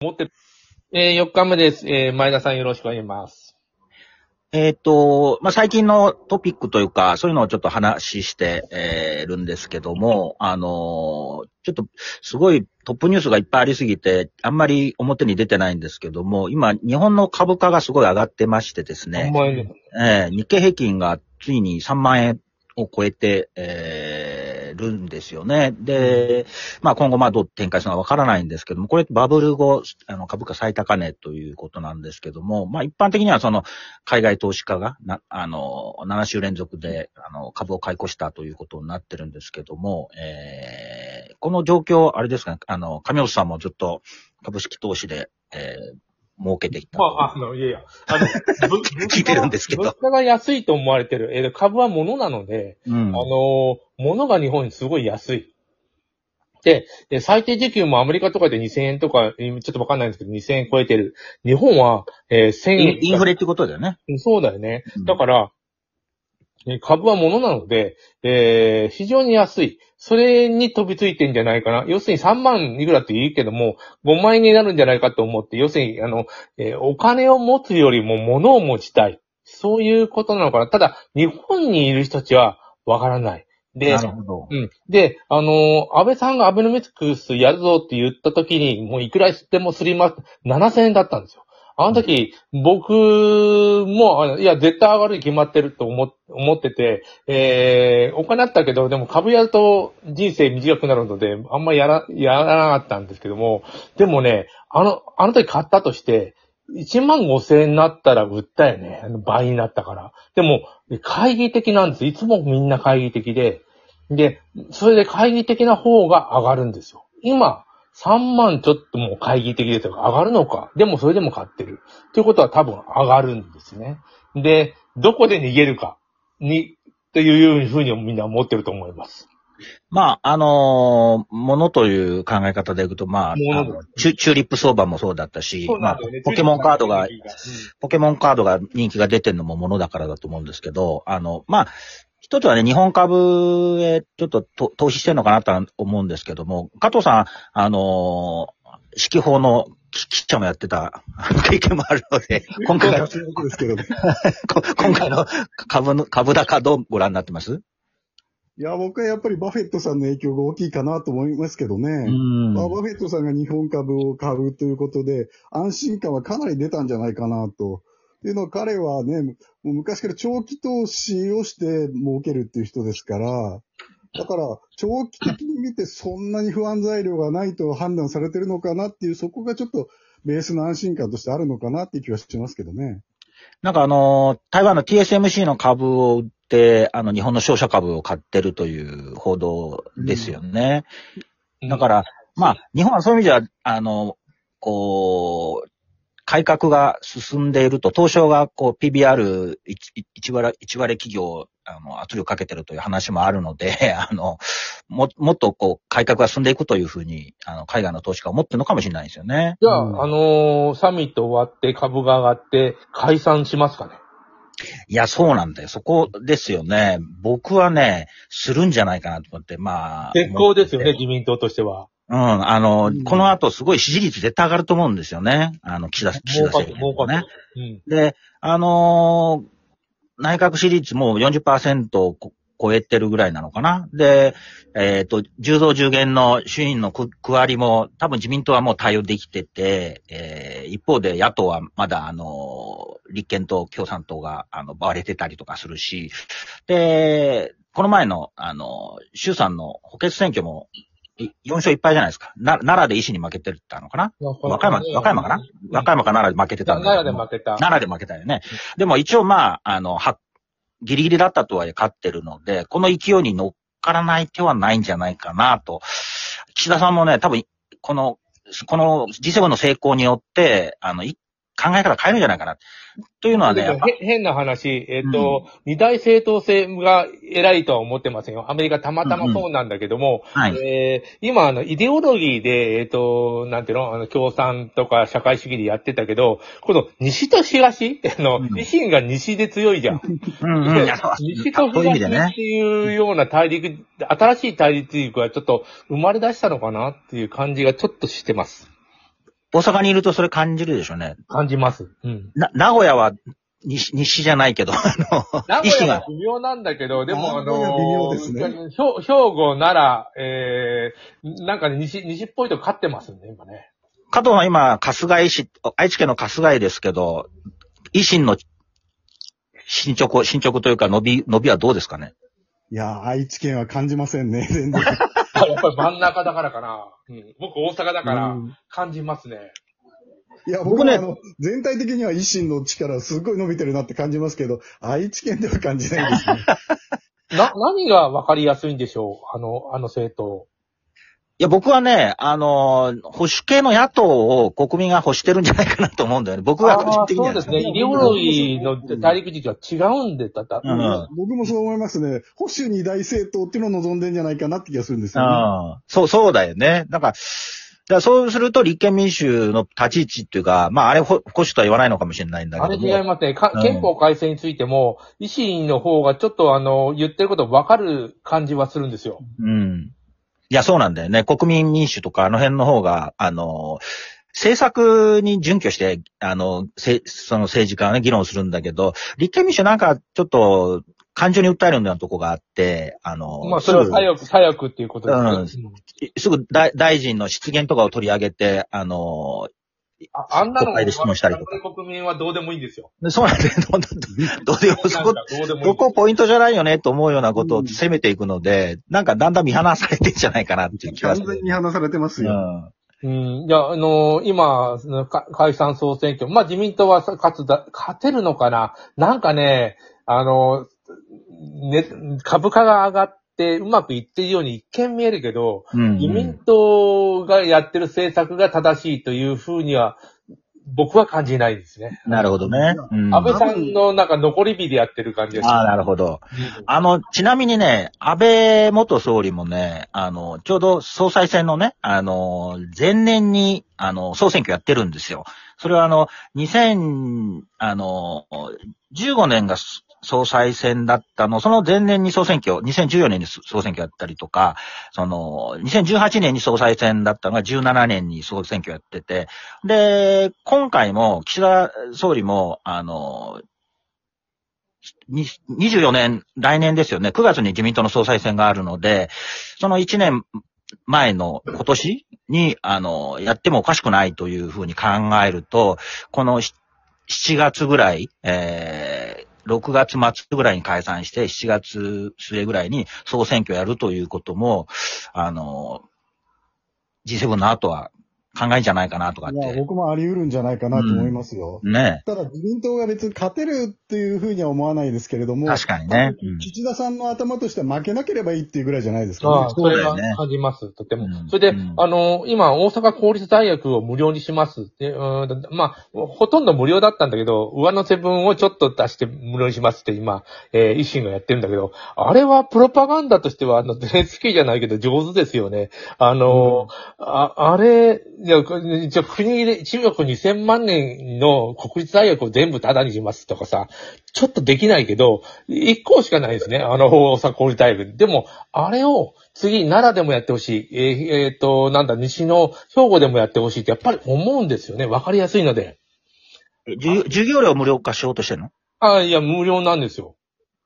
持って、えー、4日目です。えー、前田さんよろしくお願いします。えっ、と、まあ、最近のトピックというか、そういうのをちょっと話して、えーるんですけども、あのーちょっと、すごいトップニュースがいっぱいありすぎて、あんまり表に出てないんですけども、今、日本の株価がすごい上がってましてですね、えー日経平均がついに3万円を超えて、えーるんですよね。で、まあ今後まあどう展開するのかわからないんですけども、これバブル後、あの株価最高値ということなんですけども、まあ一般的にはその海外投資家がな、あの、7週連続であの株を買い越したということになってるんですけども、えーこの状況、あれですかね、あの、上本さんもずっと株式投資で、えー儲けてきた。まあ、あの、いやいや、あの、ぶ聞いてるんですけど物価が安いと思われてる。えー株は物なので、うんあのー物が日本にすごい安い。で、で最低時給もアメリカとかで2000円とか、今ちょっとわかんないんですけど、2000円超えてる。日本は、えー1000イ円ン。インフレってことだよね。そうだよね。うんだから、え株は物なので、えー非常に安い。それに飛びついてんじゃないかな。要するに3万いくらって言うけども、5万円になるんじゃないかと思って、要するに、あの、えーお金を持つよりも物を持ちたい。そういうことなのかな。ただ、日本にいる人たちはわからない。でな、るほど。うん。で、あのー安倍さんがアベノミクスやるぞって言った時に、もういくらでもすります、7000円だったんですよ。あの時、僕も、いや、絶対上がるに決まってると思思ってて、えー、お金あったけど、でも株やると人生短くなるので、あんまやら、やらなかったんですけども、でもね、あの、あの時買ったとして、1万5千円になったら売ったよね。倍になったから。でも、懐疑的なんです。いつもみんな懐疑的で、で、それで懐疑的な方が上がるんですよ。今、3万ちょっともう懐疑的ですよ。上がるのか。でもそれでも買ってる。ということは多分上がるんですね。で、どこで逃げるかに、というふうにみんな思ってると思います。まあ、あのーものという考え方でいくと、まあ、あチュチューリップ相場もそうだったし、まあ、ポケモンカードが、うんポケモンカードが人気が出てるのもものだからだと思うんですけど、あの、まあ、一つはね、日本株へちょっとと投資してるのかなとは思うんですけども、加藤さん、あのー四季報の記記者もやってた 経験もあるので、今回の、今回の株の、株高どうご覧になってます？いや、僕はやっぱりバフェットさんの影響が大きいかなと思いますけどね。んまあ、バフェットさんが日本株を買うということで、安心感はかなり出たんじゃないかなと。っていうのは彼はね、もう昔から長期投資をして儲けるっていう人ですから、だから、長期的に見てそんなに不安材料がないと判断されてるのかなっていう、そこがちょっとベースの安心感としてあるのかなっていう気はしますけどね。なんかあの、台湾の TSMC の株を売って、あの、日本の商社株を買ってるという報道ですよね。だから、まあ、日本はそういう意味では、あの、こう、改革が進んでいると、東証がこう PBR1 割、一割企業、あの、圧力かけてるという話もあるので、あの、も、もっとこう、改革が進んでいくというふうに、あの、海外の投資家は思ってるのかもしれないですよね。じゃあ、うんあのーサミット終わって株が上がって解散しますかね？いや、そうなんだよ。そこですよね。僕はね、するんじゃないかなと思って、まあ。絶好ですよね、自民党としては。うん、あの、うんこの後すごい支持率絶対上がると思うんですよね。あの、岸田、岸田政権のね。うん。で、あのー内閣支持率も40%をこ超えてるぐらいなのかな。で、えっ、と、10増10減の衆院の区区割りも多分自民党はもう対応できてて、えー一方で野党はまだあのー立憲と共産党があの割れてたりとかするし、で、この前のあの、衆参の補欠選挙もい4勝1敗じゃないですか。な奈良で維新に負けてるって言ったのかな和歌山、和歌山かな？和歌山か奈良で負けてたん奈良で負けた。奈良で負けたよね。でも一応まあ、あの、は、ギリギリだったとはいえ勝ってるので、この勢いに乗っからない手はないんじゃないかなと。岸田さんもね、多分、この、この G7 の成功によって、あの、い考え方変えるんじゃないかな。というのはね、変な話、えっ、と、二大政党制が偉いとは思ってませんよ。アメリカたまたまそうなんだけども、はい。えー今、あの、イデオロギーで、えっ、と、なんていうの、あの、共産とか社会主義でやってたけど、この西と東？あの、うん維新が西で強いじゃん。うんうん。西と東って。いうような大陸、新しい大陸がちょっと生まれ出したのかなっていう感じがちょっとしてます。大阪にいるとそれ感じるでしょうね。感じます。うん。な、名古屋は西、西じゃないけど、あの、名古屋は微妙なんだけど、でもあの微妙ですね兵兵庫、奈良、えー、なんかね、西、西っぽいとこ勝ってますね、今ね。加藤は今、春日井市、愛知県の春日井ですけど、維新の進捗、進捗というか伸び、伸びはどうですかね？いやー、愛知県は感じませんね、全然。あやっぱり真ん中だからかな。うん、僕大阪だからうん感じますね。いや、僕ねあの、全体的には維新の力すごい伸びてるなって感じますけど、愛知県では感じないですね。な、何が分かりやすいんでしょう？あの、あの政党。いや、僕はね、あの、保守系の野党を国民が欲してるんじゃないかなと思うんだよね。僕は個人的にはそうですね。イデオロギーの大陸軸は違うんで、だった。うん僕もそう思いますね。保守二大政党っていうのを望んでんじゃないかなって気がするんですよね。うんそう、そうだよね。なんか、だからそうすると立憲民主の立ち位置っていうか、まああれ保保守とは言わないのかもしれないんだあれけども。違いますね。憲法改正についても、維新の方がちょっとあの、言ってること分かる感じはするんですよ。うん。いや、そうなんだよね。国民民主とかあの辺の方が、あの、政策に準拠して、あの、せその政治家はね、議論するんだけど、立憲民主なんかちょっと感情に訴えるようなとこがあって、あの、まあ、それは左翼、左翼っていうことですね。うんうんすぐ大大臣の失言とかを取り上げて、あの、ああんなの国会で質問したりとか国民はどうでもいいんですよ。そうなんだよ。どんどんどうでもそこなんかどうでもいい。どこポイントじゃないよねと思うようなことをうん攻めていくので、なんかだんだん見放されてんじゃないかなっていう気が完する。全に話されてますよ。うんうん。いや、あのー今、解散総選挙、まあ自民党はさ勝つだ、勝てるのかななんかね、あのーね、株価が上がってうまくいってるように一見見えるけど、うん自民党がやってる政策が正しいというふうには、僕は感じないですね。なるほどね。うん安倍さんのなんか残り火でやってる感じがしああ、まなるほど。す。あの、ちなみにね、安倍元総理もね、あの、ちょうど総裁選のね、あの、前年に、あの、総選挙やってるんですよ。それはあの、2000、あの、15年が総裁選だったの、その前年に総選挙、2014年に総選挙やったりとか、その、2018年に総裁選だったのが17年に総選挙やってて、で、今回も岸田総理も、あの、24年、来年ですよね。9月に自民党の総裁選があるので、その1年前の今年に、あの、やってもおかしくないというふうに考えると、この7月ぐらい、えー6月末ぐらいに解散して、7月末ぐらいに総選挙やるということも、あの、G7 の後は考えんじゃないかなとかっいや、て。僕もあり得るんじゃないかなと思いますよ。ねただ自民党が別に勝てるっていうふうには思わないですけれども、確かにね。うん岸田さんの頭としては負けなければいいっていうぐらいじゃないですかね。ああ、それは感じます、とても。うんそれで、うんあの、今、大阪公立大学を無料にしますって、うんまあ、ほとんど無料だったんだけど、上乗せ分をちょっと出して無料にしますって今、えー維新がやってるんだけど、あれはプロパガンダとしては、あの、NHK じゃないけど上手ですよね。あの、あ、あれじゃあ国で1億2000万年の国立大学を全部タダにしますとかさ、ちょっとできないけど、1校しかないですね。あの、大阪公立大学。でも、あれを次、奈良でもやってほしい。えーえーと、なんだ、西の兵庫でもやってほしいってやっぱり思うんですよね。わかりやすいので。え授授業料無料化しようとしてんの？あいや、無料なんですよ。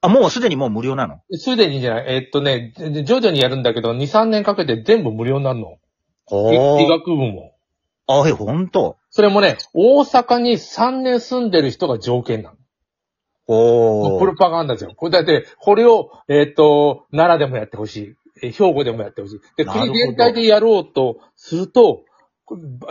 あ、もうすでにもう無料なの？すでにじゃない。えーっとね、じ徐々にやるんだけど、2、3年かけて全部無料になるの。医医学部も。あ、え、ほんと？それもね、大阪に3年住んでる人が条件なの。おプロパガンダですよ。これだって、これを、えっ、と、奈良でもやってほしい。えー兵庫でもやってほしい。で、国全体でやろうとすると、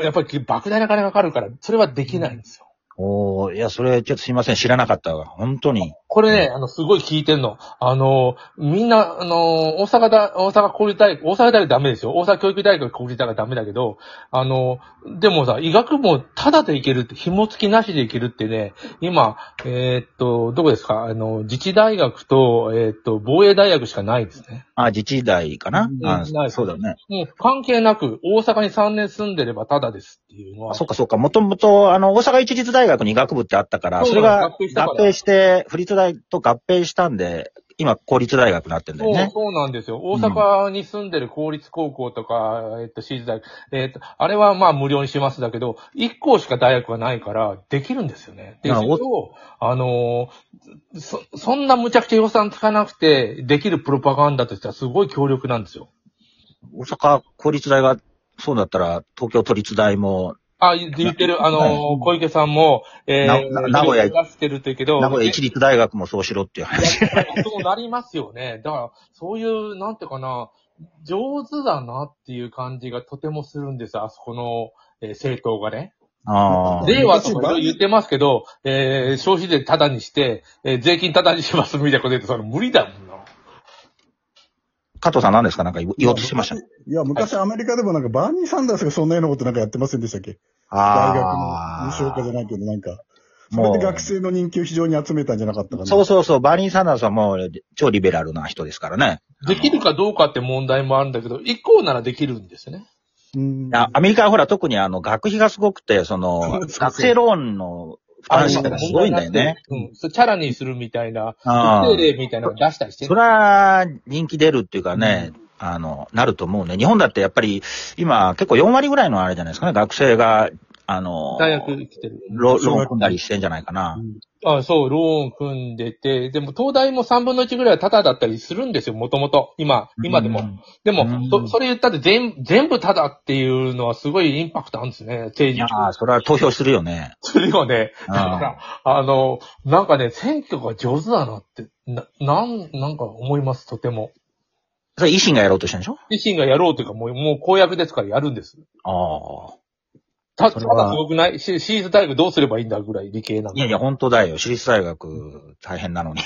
やっぱり莫大な金がかかるから、それはできないんですよ。おーいや、それ、ちょっとすいません、知らなかったわ。本当に。これね、あの、すごい聞いてんの。あの、みんな、あの、大阪だ、大阪公立大学、大阪大学ダメですよ。大阪教育大学公立大学ダメだけど、あの、でもさ、医学部もタダで行けるって、紐付きなしで行けるってね、今、えーっと、どこですか？あの、自治大学と、えーっと、防衛大学しかないですね。あ、自治大かな、うんあないそうだよね。もう関係なく、大阪に3年住んでればタダですっていうのは。あ、そっかそっか。もともと、あの、大阪一律大学に医学部ってあったから、それが合併して、府立大と合併したんで、今、公立大学になってんだよね。そうなんですよ。大阪に住んでる公立高校とか、えっと、私立大学、えっと、あれはまあ無料にしますだけど、1校しか大学がないから、できるんですよね。で、あそれを、あのーそ、そんな無茶苦茶予算つかなくて、できるプロパガンダとしてはすごい強力なんですよ。大阪公立大がそうだったら、東京都立大も、あ、言言ってる、あの小池さんも、えー、なな名古屋出してるって言うけど、名古屋一律大学もそうしろっていう話。そうなりますよね。だから、そういう、なんていうかな、上手だなっていう感じがとてもするんです、あそこの、えー政党がね。ああ。令和とか言ってますけど、えー消費税タダにして、えー税金タダにしますみたいなこと言って、それ無理だもんな。加藤さん何ですか？なんか言言おうとしてました。いや、昔アメリカでもなんかバーニー・サンダースがそんなようなことなんかやってませんでしたっけ？大学の無償化じゃないけど、なんか。それで学生の人気を非常に集めたんじゃなかったかな。そうそうそう、バーニー・サンダースはもう超リベラルな人ですからね。できるかどうかって問題もあるんだけど、一校ならできるんですね。うん。あアメリカはほら特にあの学費がすごくて、その 学生ローンの負担者がすごいんだよね。うん。チャラにするみたいな、ああ特定例みたいなのを出したりしてそれは人気出るっていうかね、あの、なると思うね。日本だってやっぱり今結構4割ぐらいのあれじゃないですかね、学生が、あの、大学来てる。ロローン組んだりしてんじゃないかな。あそう、ローン組んでて、でも東大も3分の1ぐらいはタダだったりするんですよ、もともと。今、今でも。うんでも、うんそそれ言ったって全全部タダっていうのはすごいインパクトあるんですね、政治いやーそれは投票するよね。するよね。から、あの、なんかね、選挙が上手だなって、な、なん、なんか思います、とても。それ維新がやろうとしたんでしょ？自身がやろうというか、もう、もう公約ですからやるんです。ああ。た、だすごくない？し私立大学どうすればいいんだぐらい理系なんいやいや、本当だよ。私立大学大変なのに。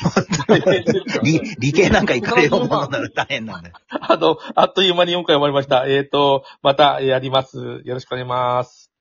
理理 理系なんか行かれようものなら大変なんだよ。あの、あっという間に4回終わりました。えっ、と、またやります。よろしくお願いします。